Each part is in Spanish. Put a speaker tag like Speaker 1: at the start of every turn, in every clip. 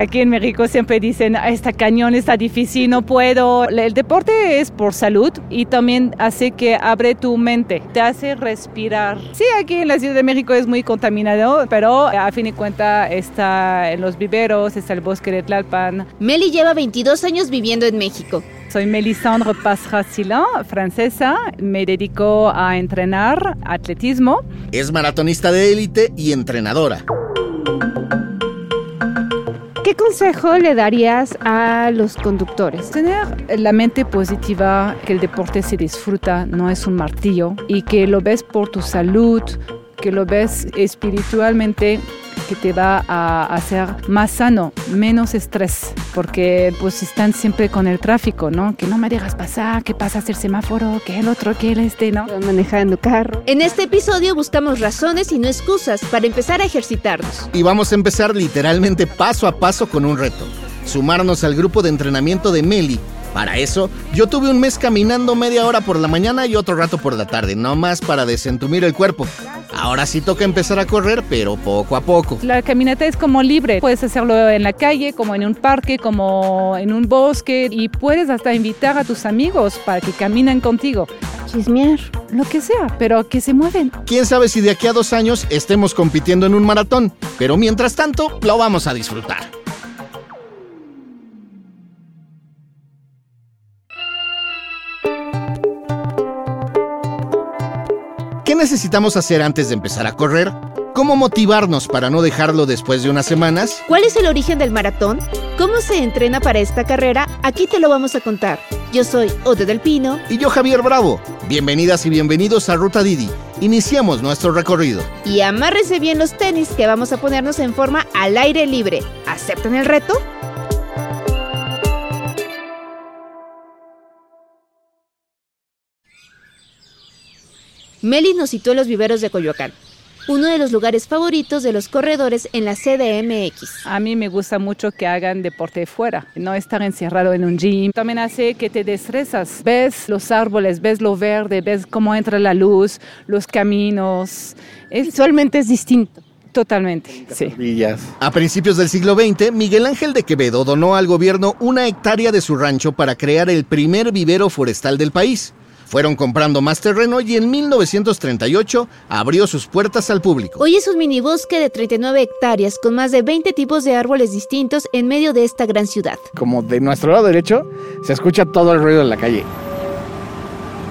Speaker 1: Aquí en México siempre dicen, esta cañón está difícil, no puedo. El deporte es por salud y también hace que abre tu mente, te hace respirar. Sí, aquí en la Ciudad de México es muy contaminado, pero a fin de cuentas está en los viveros, está el bosque de Tlalpan.
Speaker 2: Meli lleva 22 años viviendo en México.
Speaker 1: Soy Melisandre Pasracila, francesa. Me dedico a entrenar atletismo.
Speaker 3: Es maratonista de élite y entrenadora.
Speaker 4: ¿Qué consejo le darías a los conductores?
Speaker 1: Tener la mente positiva, que el deporte se disfruta, no es un martillo, y que lo ves por tu salud, que lo ves espiritualmente que te va a hacer más sano, menos estrés, porque pues están siempre con el tráfico, ¿no? Que no me dejas pasar, que pasa el semáforo, que el otro, que el este, ¿no?
Speaker 4: Manejando carro.
Speaker 2: En este episodio buscamos razones y no excusas para empezar a ejercitarnos.
Speaker 3: Y vamos a empezar literalmente paso a paso con un reto. Sumarnos al grupo de entrenamiento de Meli. Para eso, yo tuve un mes caminando media hora por la mañana y otro rato por la tarde, no más para desentumir el cuerpo. Ahora sí toca empezar a correr, pero poco a poco.
Speaker 1: La caminata es como libre. Puedes hacerlo en la calle, como en un parque, como en un bosque y puedes hasta invitar a tus amigos para que caminen contigo.
Speaker 4: Chismear.
Speaker 1: Lo que sea, pero que se mueven.
Speaker 3: Quién sabe si de aquí a dos años estemos compitiendo en un maratón, pero mientras tanto lo vamos a disfrutar. Necesitamos hacer antes de empezar a correr? ¿Cómo motivarnos para no dejarlo después de unas semanas?
Speaker 2: ¿Cuál es el origen del maratón? ¿Cómo se entrena para esta carrera? Aquí te lo vamos a contar. Yo soy Ode del Pino.
Speaker 3: Y yo Javier Bravo. Bienvenidas y bienvenidos a Ruta Didi. Iniciamos nuestro recorrido.
Speaker 2: Y amárrese bien los tenis que vamos a ponernos en forma al aire libre. ¿Aceptan el reto? Meli nos citó en los viveros de Coyoacán, uno de los lugares favoritos de los corredores en la CDMX.
Speaker 1: A mí me gusta mucho que hagan deporte fuera, no estar encerrado en un gym. También hace que te destresas. Ves los árboles, ves lo verde, ves cómo entra la luz, los caminos.
Speaker 4: Es, Visualmente es distinto.
Speaker 1: Totalmente, sí.
Speaker 3: A principios del siglo XX, Miguel Ángel de Quevedo donó al gobierno una hectárea de su rancho para crear el primer vivero forestal del país. Fueron comprando más terreno y en 1938 abrió sus puertas al público.
Speaker 2: Hoy es un minibosque de 39 hectáreas con más de 20 tipos de árboles distintos en medio de esta gran ciudad.
Speaker 5: Como de nuestro lado derecho se escucha todo el ruido de la calle.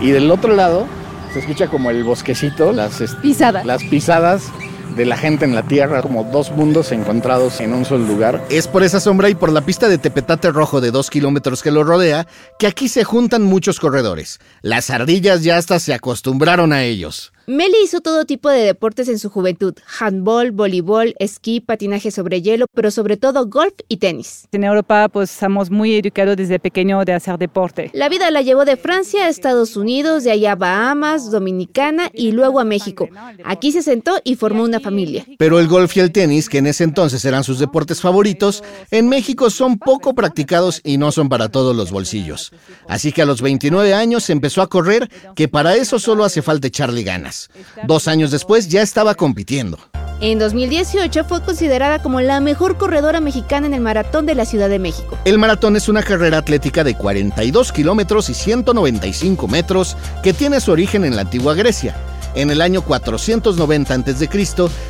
Speaker 5: Y del otro lado se escucha como el bosquecito, las
Speaker 4: pisadas.
Speaker 5: Las pisadas de la gente en la tierra, como dos mundos encontrados en un solo lugar.
Speaker 3: Es por esa sombra y por la pista de tepetate rojo de dos kilómetros que lo rodea que aquí se juntan muchos corredores. Las ardillas ya hasta se acostumbraron a ellos.
Speaker 2: Meli hizo todo tipo de deportes en su juventud, handball, voleibol, esquí, patinaje sobre hielo, pero sobre todo golf y tenis.
Speaker 1: En Europa pues estamos muy educados desde pequeño de hacer deporte.
Speaker 2: La vida la llevó de Francia a Estados Unidos, de allá a Bahamas, Dominicana y luego a México. Aquí se sentó y formó una familia.
Speaker 3: Pero el golf y el tenis, que en ese entonces eran sus deportes favoritos, en México son poco practicados y no son para todos los bolsillos. Así que a los 29 años empezó a correr, que para eso solo hace falta echarle ganas. Dos años después ya estaba compitiendo.
Speaker 2: En 2018 fue considerada como la mejor corredora mexicana en el maratón de la Ciudad de México.
Speaker 3: El maratón es una carrera atlética de 42 kilómetros y 195 metros que tiene su origen en la antigua Grecia. En el año 490 a.C.,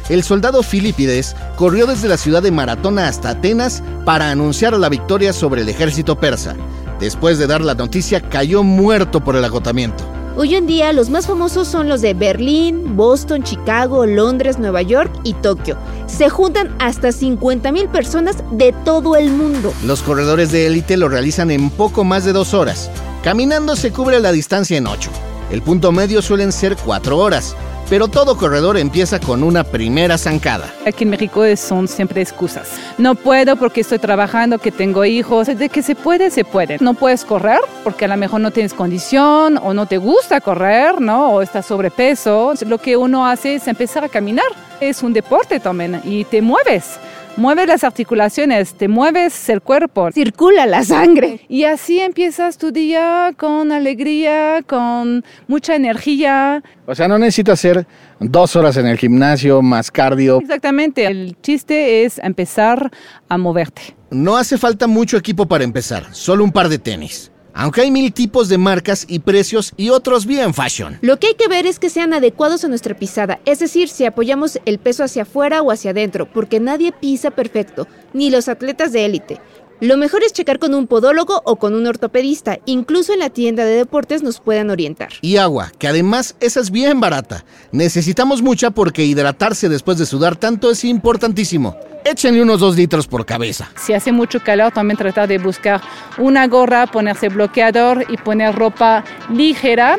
Speaker 3: el soldado Filipides corrió desde la ciudad de Maratona hasta Atenas para anunciar la victoria sobre el ejército persa. Después de dar la noticia, cayó muerto por el agotamiento.
Speaker 2: Hoy en día los más famosos son los de Berlín, Boston, Chicago, Londres, Nueva York y Tokio. Se juntan hasta 50.000 personas de todo el mundo.
Speaker 3: Los corredores de élite lo realizan en poco más de dos horas. Caminando se cubre la distancia en ocho. El punto medio suelen ser cuatro horas pero todo corredor empieza con una primera zancada.
Speaker 1: Aquí en México son siempre excusas. No puedo porque estoy trabajando, que tengo hijos. De que se puede, se puede. No puedes correr porque a lo mejor no tienes condición o no te gusta correr, ¿no? O estás sobrepeso. Lo que uno hace es empezar a caminar. Es un deporte también y te mueves mueves las articulaciones, te mueves el cuerpo.
Speaker 2: Circula la sangre.
Speaker 1: Y así empiezas tu día con alegría, con mucha energía.
Speaker 5: O sea, no necesito hacer dos horas en el gimnasio más cardio.
Speaker 1: Exactamente, el chiste es empezar a moverte.
Speaker 3: No hace falta mucho equipo para empezar, solo un par de tenis. Aunque hay mil tipos de marcas y precios y otros bien fashion.
Speaker 2: Lo que hay que ver es que sean adecuados a nuestra pisada, es decir, si apoyamos el peso hacia afuera o hacia adentro, porque nadie pisa perfecto, ni los atletas de élite. Lo mejor es checar con un podólogo o con un ortopedista, incluso en la tienda de deportes nos puedan orientar.
Speaker 3: Y agua, que además esa es bien barata. Necesitamos mucha porque hidratarse después de sudar tanto es importantísimo. Échenle unos dos litros por cabeza.
Speaker 1: Si hace mucho calor, también tratar de buscar una gorra, ponerse bloqueador y poner ropa ligera,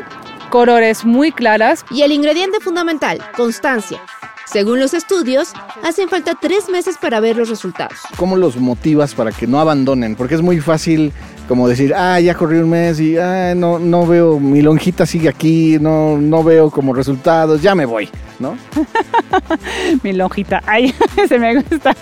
Speaker 1: colores muy claras.
Speaker 2: Y el ingrediente fundamental, constancia. Según los estudios, hacen falta tres meses para ver los resultados.
Speaker 5: ¿Cómo los motivas para que no abandonen? Porque es muy fácil como decir, ah, ya corrí un mes y ah, no, no veo, mi lonjita sigue aquí, no, no veo como resultados, ya me voy, ¿no?
Speaker 1: mi lonjita, ay, se me gusta.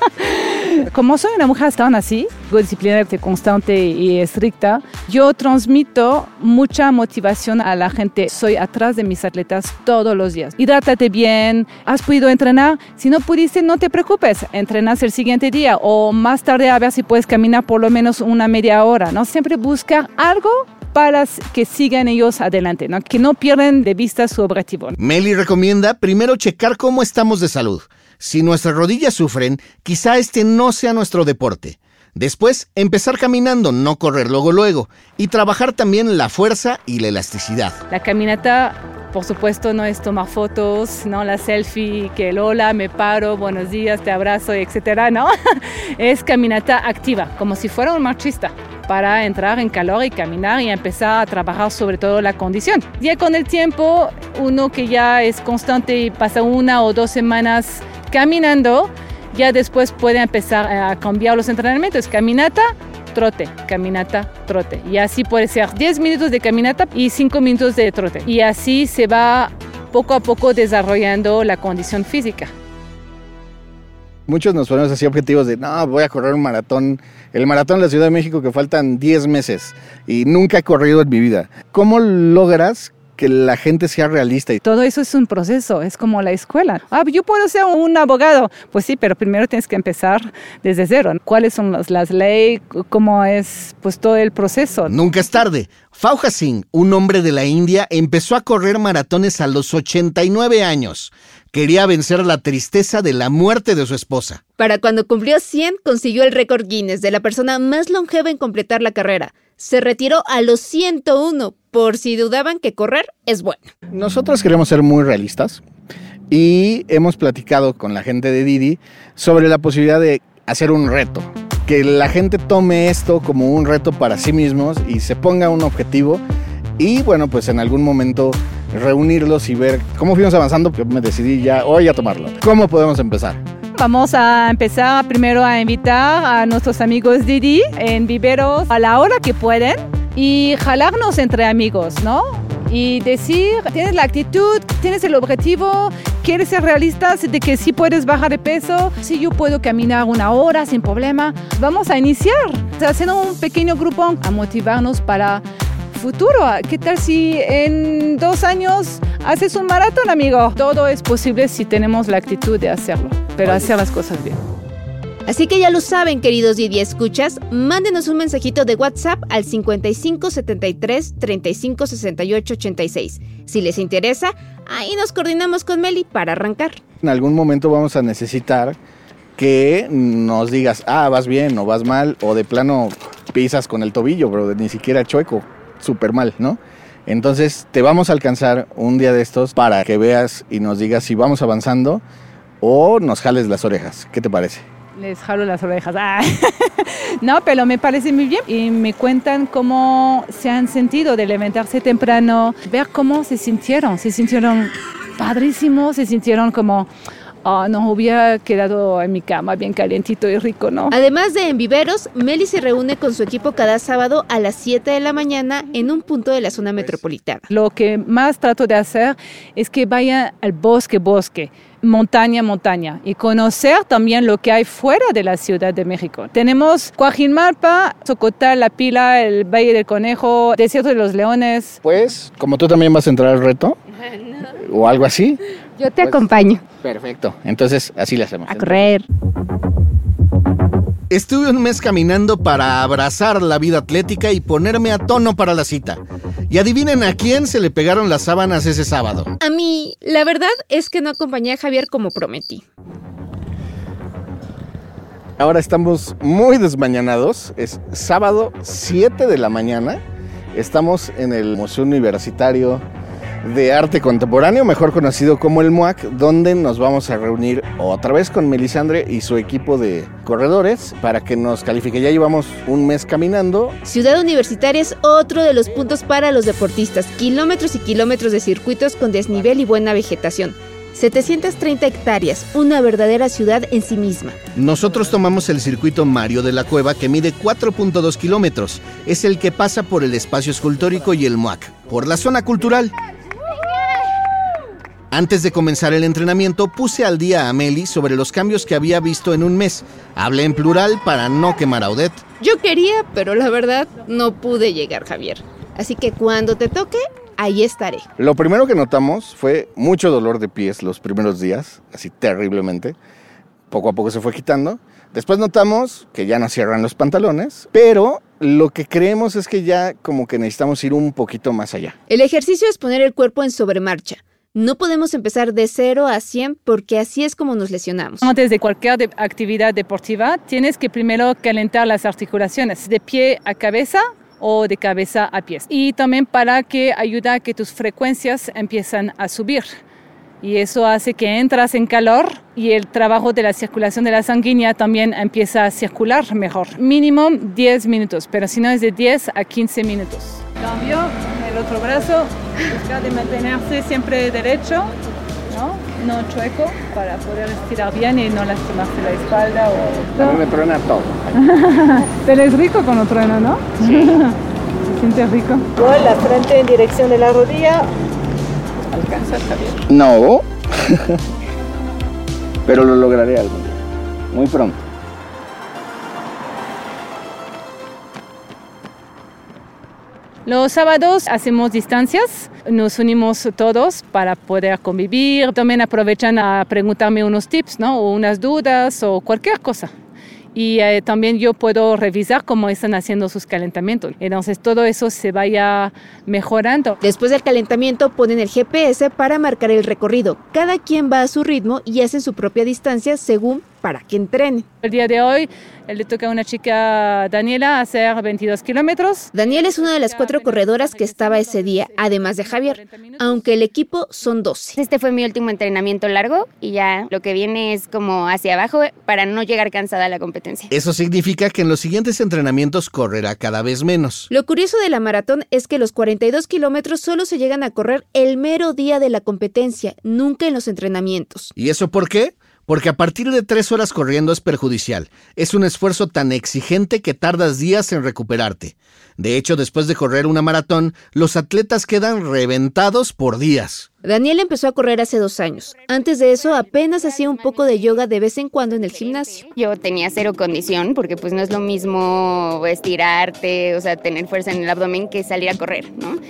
Speaker 1: Como soy una mujer tan así, disciplinaria, constante y estricta, yo transmito mucha motivación a la gente. Soy atrás de mis atletas todos los días. Hidrátate bien, has podido entrenar. Si no pudiste, no te preocupes, entrenas el siguiente día o más tarde a ver si puedes caminar por lo menos una media hora. ¿no? Siempre busca algo para que sigan ellos adelante, ¿no? que no pierdan de vista su objetivo.
Speaker 3: Meli recomienda primero checar cómo estamos de salud. Si nuestras rodillas sufren, quizá este no sea nuestro deporte. Después, empezar caminando, no correr luego luego, y trabajar también la fuerza y la elasticidad.
Speaker 1: La caminata, por supuesto, no es tomar fotos, no la selfie, que el hola, me paro, buenos días, te abrazo, etcétera, no. es caminata activa, como si fuera un marchista para entrar en calor y caminar y empezar a trabajar sobre todo la condición. Ya con el tiempo, uno que ya es constante y pasa una o dos semanas caminando, ya después puede empezar a cambiar los entrenamientos. Caminata, trote, caminata, trote. Y así puede ser 10 minutos de caminata y 5 minutos de trote. Y así se va poco a poco desarrollando la condición física.
Speaker 5: Muchos nos ponemos así objetivos de, no, voy a correr un maratón, el maratón de la Ciudad de México que faltan 10 meses y nunca he corrido en mi vida. ¿Cómo logras que la gente sea realista.
Speaker 1: Todo eso es un proceso, es como la escuela. Ah, yo puedo ser un abogado. Pues sí, pero primero tienes que empezar desde cero. ¿Cuáles son las, las leyes? ¿Cómo es pues todo el proceso?
Speaker 3: Nunca es tarde. Fauja Singh, un hombre de la India, empezó a correr maratones a los 89 años. Quería vencer la tristeza de la muerte de su esposa.
Speaker 2: Para cuando cumplió 100, consiguió el récord Guinness de la persona más longeva en completar la carrera. Se retiró a los 101, por si dudaban que correr es bueno.
Speaker 5: Nosotros queremos ser muy realistas y hemos platicado con la gente de Didi sobre la posibilidad de hacer un reto. Que la gente tome esto como un reto para sí mismos y se ponga un objetivo y bueno, pues en algún momento reunirlos y ver cómo fuimos avanzando, que me decidí ya hoy a tomarlo. ¿Cómo podemos empezar?
Speaker 1: Vamos a empezar primero a invitar a nuestros amigos Didi en viveros a la hora que pueden y jalarnos entre amigos, ¿no? Y decir, tienes la actitud, tienes el objetivo, quieres ser realista de que sí puedes bajar de peso, sí yo puedo caminar una hora sin problema. Vamos a iniciar, haciendo un pequeño grupo a motivarnos para futuro. ¿Qué tal si en dos años haces un maratón, amigo? Todo es posible si tenemos la actitud de hacerlo, pero hacer las cosas bien.
Speaker 2: Así que ya lo saben, queridos Didi escuchas, mándenos un mensajito de WhatsApp al 55 73 35 68 86. Si les interesa, ahí nos coordinamos con Meli para arrancar.
Speaker 5: En algún momento vamos a necesitar que nos digas, ah, vas bien o vas mal, o de plano pisas con el tobillo, pero ni siquiera chueco súper mal, ¿no? Entonces te vamos a alcanzar un día de estos para que veas y nos digas si vamos avanzando o nos jales las orejas. ¿Qué te parece?
Speaker 1: Les jalo las orejas. Ah. no, pero me parece muy bien. Y me cuentan cómo se han sentido de levantarse temprano, ver cómo se sintieron. Se sintieron padrísimos, se sintieron como oh, no hubiera quedado en mi cama bien calientito y rico, ¿no?
Speaker 2: Además de en viveros, Meli se reúne con su equipo cada sábado a las 7 de la mañana en un punto de la zona metropolitana.
Speaker 1: Lo que más trato de hacer es que vaya al bosque, bosque montaña, montaña y conocer también lo que hay fuera de la Ciudad de México. Tenemos Coajimalpa, Socotal, La Pila, el Valle del Conejo, Desierto de los Leones.
Speaker 5: Pues, como tú también vas a entrar al reto o algo así.
Speaker 4: Yo te
Speaker 5: Pues-
Speaker 4: acompaño
Speaker 5: Perfecto. Entonces, así le hacemos.
Speaker 4: a correr.
Speaker 3: Estuve un mes caminando para abrazar la vida atlética y ponerme a tono para la cita. Y adivinen a quién se le pegaron las sábanas ese sábado.
Speaker 2: A mí, la verdad es que no acompañé a Javier como prometí.
Speaker 5: Ahora estamos muy desmañanados. Es sábado 7 de la mañana. Estamos en el Museo Universitario de Arte Contemporáneo, mejor conocido como el MUAC, donde nos vamos a reunir otra vez con Melisandre y su equipo de corredores para que nos califique. Ya llevamos un mes caminando.
Speaker 2: Ciudad Universitaria es otro de los puntos para los deportistas. Kilómetros y kilómetros de circuitos con desnivel y buena vegetación. 730 hectáreas, una verdadera ciudad en sí misma.
Speaker 3: Nosotros tomamos el circuito Mario de la Cueva que mide 4.2 kilómetros. Es el que pasa por el espacio escultórico y el MUAC, por la zona cultural. Antes de comenzar el entrenamiento, puse al día a Meli sobre los cambios que había visto en un mes. Hablé en plural para no quemar a Odette.
Speaker 2: Yo quería, pero la verdad no pude llegar, Javier. Así que cuando te toque, ahí estaré.
Speaker 5: Lo primero que notamos fue mucho dolor de pies los primeros días, así terriblemente. Poco a poco se fue quitando. Después notamos que ya nos cierran los pantalones, pero lo que creemos es que ya como que necesitamos ir un poquito más allá.
Speaker 2: El ejercicio es poner el cuerpo en sobremarcha. No podemos empezar de 0 a 100 porque así es como nos lesionamos.
Speaker 1: Antes de cualquier actividad deportiva, tienes que primero calentar las articulaciones de pie a cabeza o de cabeza a pies. Y también para que ayuda a que tus frecuencias empiezan a subir. Y eso hace que entras en calor y el trabajo de la circulación de la sanguínea también empieza a circular mejor. Mínimo 10 minutos, pero si no es de 10 a 15 minutos. Cambio, el otro brazo, busca de mantenerse siempre derecho, ¿no? No chueco, para poder estirar bien y no lastimarse la espalda o...
Speaker 5: me truena todo.
Speaker 1: Pero es rico cuando truena, ¿no? Se siente rico. la frente en dirección de la rodilla. Alcanza, Javier.
Speaker 5: No, pero lo lograré algún día, muy pronto.
Speaker 1: Los sábados hacemos distancias, nos unimos todos para poder convivir. También aprovechan a preguntarme unos tips, ¿no? O unas dudas o cualquier cosa. Y eh, también yo puedo revisar cómo están haciendo sus calentamientos. Entonces todo eso se vaya mejorando.
Speaker 2: Después del calentamiento ponen el GPS para marcar el recorrido. Cada quien va a su ritmo y hacen su propia distancia según para que entrene.
Speaker 1: El día de hoy eh, le toca a una chica, Daniela, hacer 22 kilómetros.
Speaker 2: Daniel es una de las cuatro corredoras que estaba ese día, además de Javier, aunque el equipo son 12.
Speaker 6: Este fue mi último entrenamiento largo y ya lo que viene es como hacia abajo para no llegar cansada a la competencia.
Speaker 3: Eso significa que en los siguientes entrenamientos correrá cada vez menos.
Speaker 2: Lo curioso de la maratón es que los 42 kilómetros solo se llegan a correr el mero día de la competencia, nunca en los entrenamientos.
Speaker 3: ¿Y eso por qué? Porque a partir de tres horas corriendo es perjudicial. Es un esfuerzo tan exigente que tardas días en recuperarte. De hecho, después de correr una maratón, los atletas quedan reventados por días.
Speaker 2: Daniel empezó a correr hace dos años. Antes de eso apenas hacía un poco de yoga de vez en cuando en el gimnasio.
Speaker 6: Yo tenía cero condición porque pues no es lo mismo estirarte, o sea, tener fuerza en el abdomen que salir a correr, ¿no?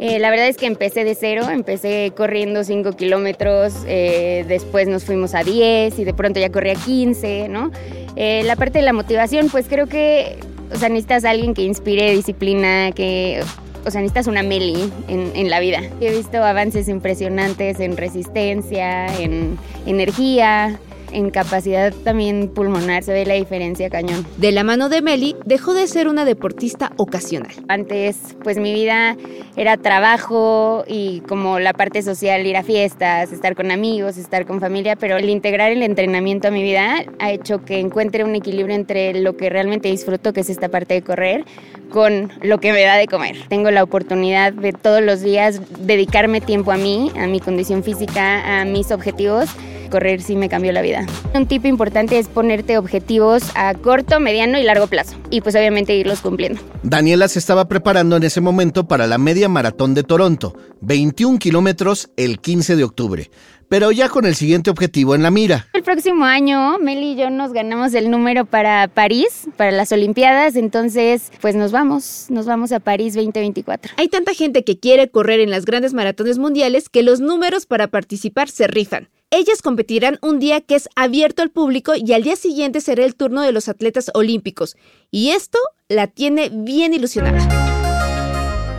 Speaker 6: Eh, la verdad es que empecé de cero, empecé corriendo 5 kilómetros, eh, después nos fuimos a 10 y de pronto ya corría 15, ¿no? Eh, la parte de la motivación, pues creo que, o sea, necesitas a alguien que inspire disciplina, que, o sea, necesitas una Meli en, en la vida. He visto avances impresionantes en resistencia, en energía, en capacidad también pulmonar, se ve la diferencia cañón.
Speaker 2: De la mano de Meli, dejó de ser una deportista ocasional.
Speaker 6: Antes, pues mi vida era trabajo y como la parte social, ir a fiestas, estar con amigos, estar con familia, pero el integrar el entrenamiento a mi vida ha hecho que encuentre un equilibrio entre lo que realmente disfruto, que es esta parte de correr, con lo que me da de comer. Tengo la oportunidad de todos los días dedicarme tiempo a mí, a mi condición física, a mis objetivos correr sí me cambió la vida. Un tip importante es ponerte objetivos a corto, mediano y largo plazo y pues obviamente irlos cumpliendo.
Speaker 3: Daniela se estaba preparando en ese momento para la media maratón de Toronto, 21 kilómetros el 15 de octubre pero ya con el siguiente objetivo en la mira.
Speaker 6: El próximo año, Meli y yo nos ganamos el número para París, para las Olimpiadas, entonces pues nos vamos, nos vamos a París 2024.
Speaker 2: Hay tanta gente que quiere correr en las grandes maratones mundiales que los números para participar se rifan. Ellas competirán un día que es abierto al público y al día siguiente será el turno de los atletas olímpicos. Y esto la tiene bien ilusionada.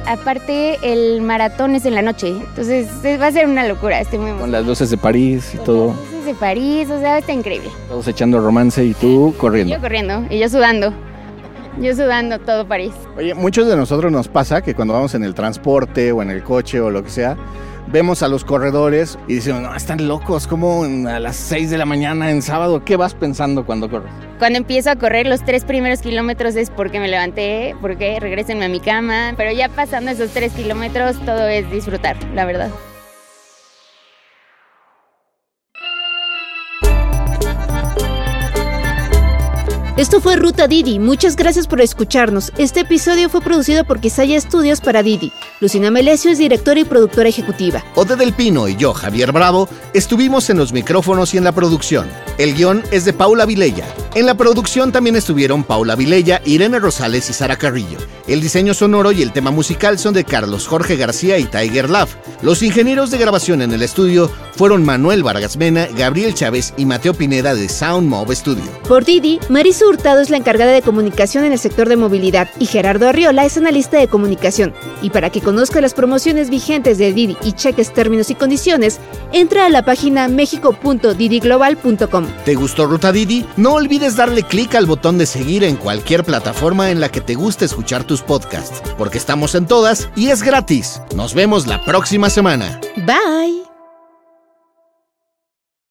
Speaker 6: Aparte, el maratón es en la noche, entonces va a ser una locura. Estoy muy
Speaker 5: Con las luces de París y todo.
Speaker 6: Las luces de París, o sea, está increíble.
Speaker 5: Todos echando romance y tú corriendo.
Speaker 6: Yo corriendo y yo sudando. Yo sudando todo París.
Speaker 5: Oye, muchos de nosotros nos pasa que cuando vamos en el transporte o en el coche o lo que sea, vemos a los corredores y decimos, no, están locos, como a las 6 de la mañana en sábado, ¿qué vas pensando cuando corres?
Speaker 6: Cuando empiezo a correr los tres primeros kilómetros es porque me levanté, porque regresenme a mi cama, pero ya pasando esos tres kilómetros todo es disfrutar, la verdad.
Speaker 2: Esto fue Ruta Didi. Muchas gracias por escucharnos. Este episodio fue producido por Quisaya Estudios para Didi. Lucina Melesio es directora y productora ejecutiva.
Speaker 3: Ode del Pino y yo, Javier Bravo, estuvimos en los micrófonos y en la producción. El guion es de Paula Vilella. En la producción también estuvieron Paula Vilella, Irene Rosales y Sara Carrillo. El diseño sonoro y el tema musical son de Carlos Jorge García y Tiger Love. Los ingenieros de grabación en el estudio fueron Manuel Vargas Mena, Gabriel Chávez y Mateo Pineda de Sound Mob Studio.
Speaker 2: Por Didi, Marisol Hurtado es la encargada de comunicación en el sector de movilidad y Gerardo Arriola es analista de comunicación. Y para que conozca las promociones vigentes de Didi y cheques términos y condiciones, entra a la página mexico.didiglobal.com.
Speaker 3: ¿Te gustó Ruta Didi? No olvides darle clic al botón de seguir en cualquier plataforma en la que te guste escuchar tus podcasts, porque estamos en todas y es gratis. Nos vemos la próxima semana.
Speaker 2: Bye.